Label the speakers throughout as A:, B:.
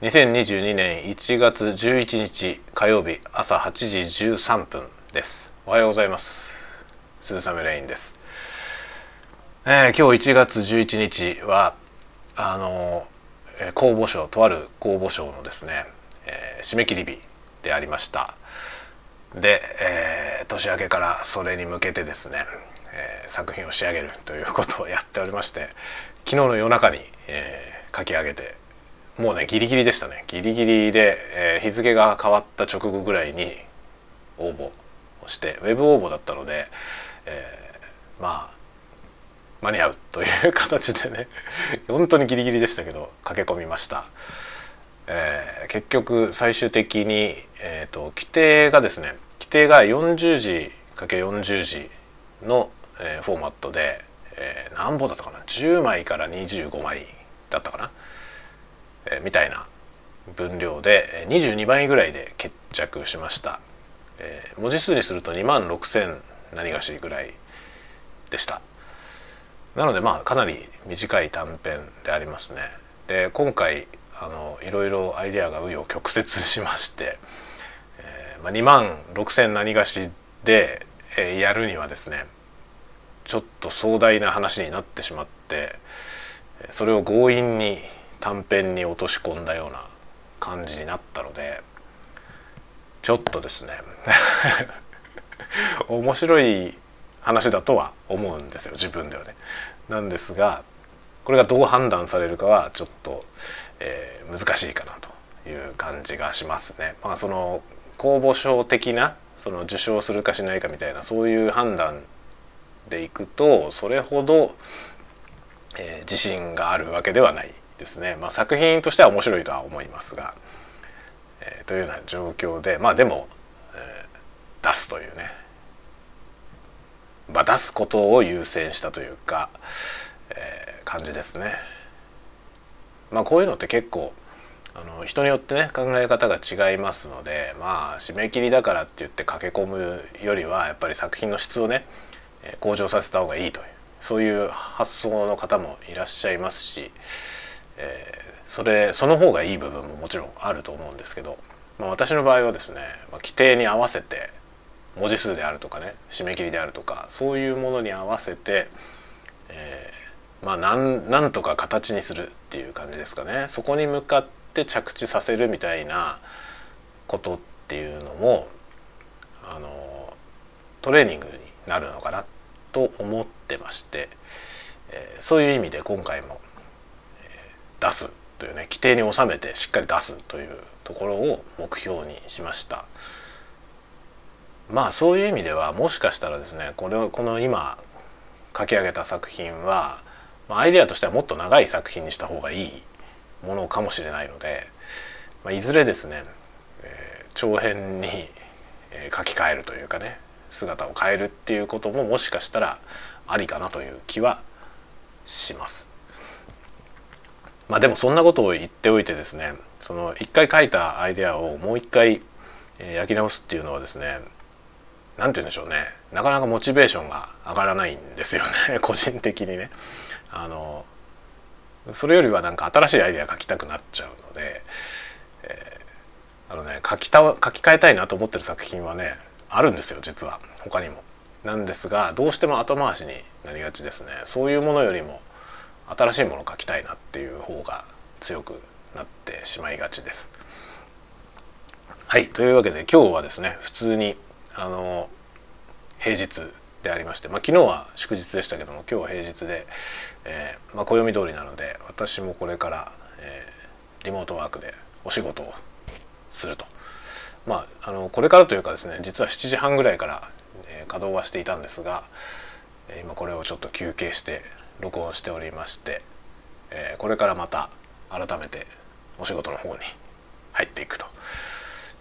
A: 2022年1月11日火曜日朝8時13分です。おはようございます。鈴雨レインです、えー、今日1月11日はあの公募賞とある公募賞のですね、えー、締め切り日でありました。で、えー、年明けからそれに向けてですね、えー、作品を仕上げるということをやっておりまして昨日の夜中に、えー、書き上げてもうねギリギリでしたね。ギリギリで、えー、日付が変わった直後ぐらいに応募をしてウェブ応募だったので、えー、まあ間に合うという形でね 本当にギリギリでしたけど駆け込みました、えー、結局最終的に、えーと、規定がですね規定が40時 ×40 時の、えー、フォーマットで、えー、何本だったかな？10枚から25枚だったかな？えみたいな分量で22倍ぐらいで決着しました、えー、文字数にすると2万6,000何がしぐらいでした。なのでまあかなり短い短編でありますね。で今回あのいろいろアイデアが紆余曲折しまして、えーまあ、2万6,000何がしで、えー、やるにはですねちょっと壮大な話になってしまってそれを強引に短編に落とし込んだような感じになったのでちょっとですね 面白い話だとは思うんですよ自分ではね。なんですがこれがどう判断されるかはちょっと、えー、難しいかなという感じがしますね。まあ、その公募賞的なその受賞するかしないかみたいなそういう判断でいくとそれほど、えー、自信があるわけではないですね、まあ、作品としては面白いとは思いますが、えー、というような状況でまあでも、えー、出すというね、まあ、出すことを優先したというか、えー、感じですね。まあ、こういうのって結構あの人によってね考え方が違いますのでまあ締め切りだからって言って駆け込むよりはやっぱり作品の質をね向上させた方がいいというそういう発想の方もいらっしゃいますしえー、それその方がいい部分ももちろんあると思うんですけど、まあ、私の場合はですね、まあ、規定に合わせて文字数であるとかね締め切りであるとかそういうものに合わせて、えー、まあなんなんとか形にするっていう感じですかね。そこに向かって着地させるみたいなことっていうのもあのトレーニングになるのかなと思ってまして、えー、そういう意味で今回も出すというね規定に収めてしっかり出すというところを目標にしましたまあそういう意味ではもしかしたらですねこれをこの今書き上げた作品は、アイデアとしてはもっと長い作品にした方がいいものかもしれないので、まあ、いずれですね、えー、長編に、え、書き換えるというかね姿を変えるっていうことももしかしたらありかなという気はします。まあでもそんなことを言っておいてですねその一回書いたアイデアをもう一回焼き直すっていうのはですね何て言うんでしょうねなかなかモチベーションが上がらないんですよね 個人的にね。あのそれよりはなんか新しいアイデア書きたくなっちゃうので、えー、あのね書きた書き換えたいなと思ってる作品はねあるんですよ実は他にも。なんですがどうしても後回しになりがちですね。そういうものよりも新しいものを書きたいなってい強くなってしまいがちです。はいというわけで今日はですね普通にあの平日でありまして、まあ、昨日は祝日でしたけども今日は平日で、えー、まあ、暦通りなので私もこれから、えー、リモートワークでお仕事をすると。まあ、あのこれからというかですね実は7時半ぐらいから、えー、稼働はしていたんですが今これをちょっと休憩して録音しておりまして、えー、これからまた改めてお仕事の方に入っていくと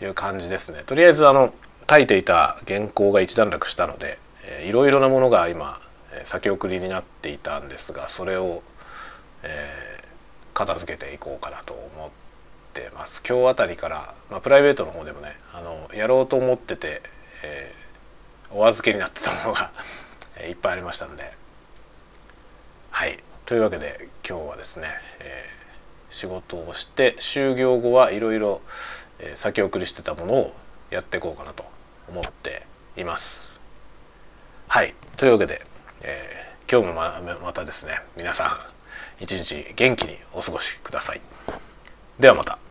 A: いう感じですね。とりあえずあの書いていた原稿が一段落したので、えー、いろいろなものが今先送りになっていたんですがそれを、えー、片付けていこうかなと思ってます。今日あたりから、まあ、プライベートの方でもねあのやろうと思ってて、えー、お預けになってたものが いっぱいありましたんではいというわけで今日はですね、え仕事をして就業後はいろいろ先送りしてたものをやっていこうかなと思っています。はいというわけで、えー、今日もまたですね皆さん一日元気にお過ごしください。ではまた。